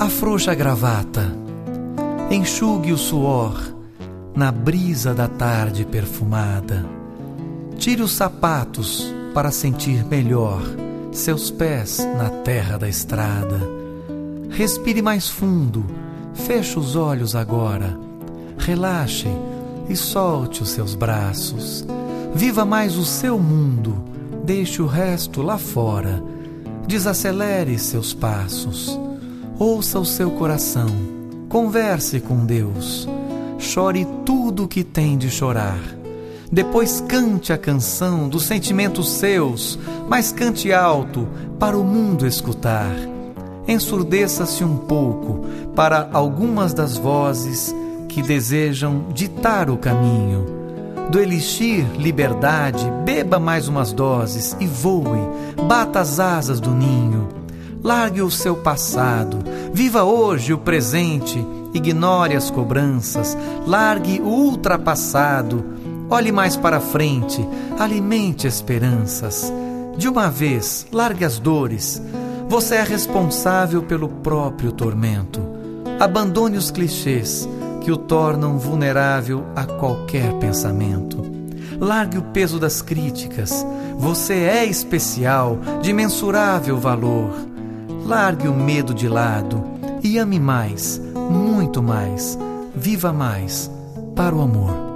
Afrouxa a gravata, enxugue o suor na brisa da tarde perfumada. Tire os sapatos para sentir melhor seus pés na terra da estrada. Respire mais fundo, feche os olhos agora, relaxe e solte os seus braços. Viva mais o seu mundo, deixe o resto lá fora. Desacelere seus passos, ouça o seu coração, converse com Deus, chore tudo o que tem de chorar depois cante a canção dos sentimentos seus, mas cante alto para o mundo escutar. Ensurdeça-se um pouco para algumas das vozes que desejam ditar o caminho. Do elixir liberdade, beba mais umas doses e voe, bata as asas do ninho. Largue o seu passado, viva hoje o presente, ignore as cobranças, largue o ultrapassado Olhe mais para frente, alimente esperanças. De uma vez, largue as dores. Você é responsável pelo próprio tormento. Abandone os clichês que o tornam vulnerável a qualquer pensamento. Largue o peso das críticas. Você é especial, de mensurável valor. Largue o medo de lado e ame mais, muito mais. Viva mais para o amor.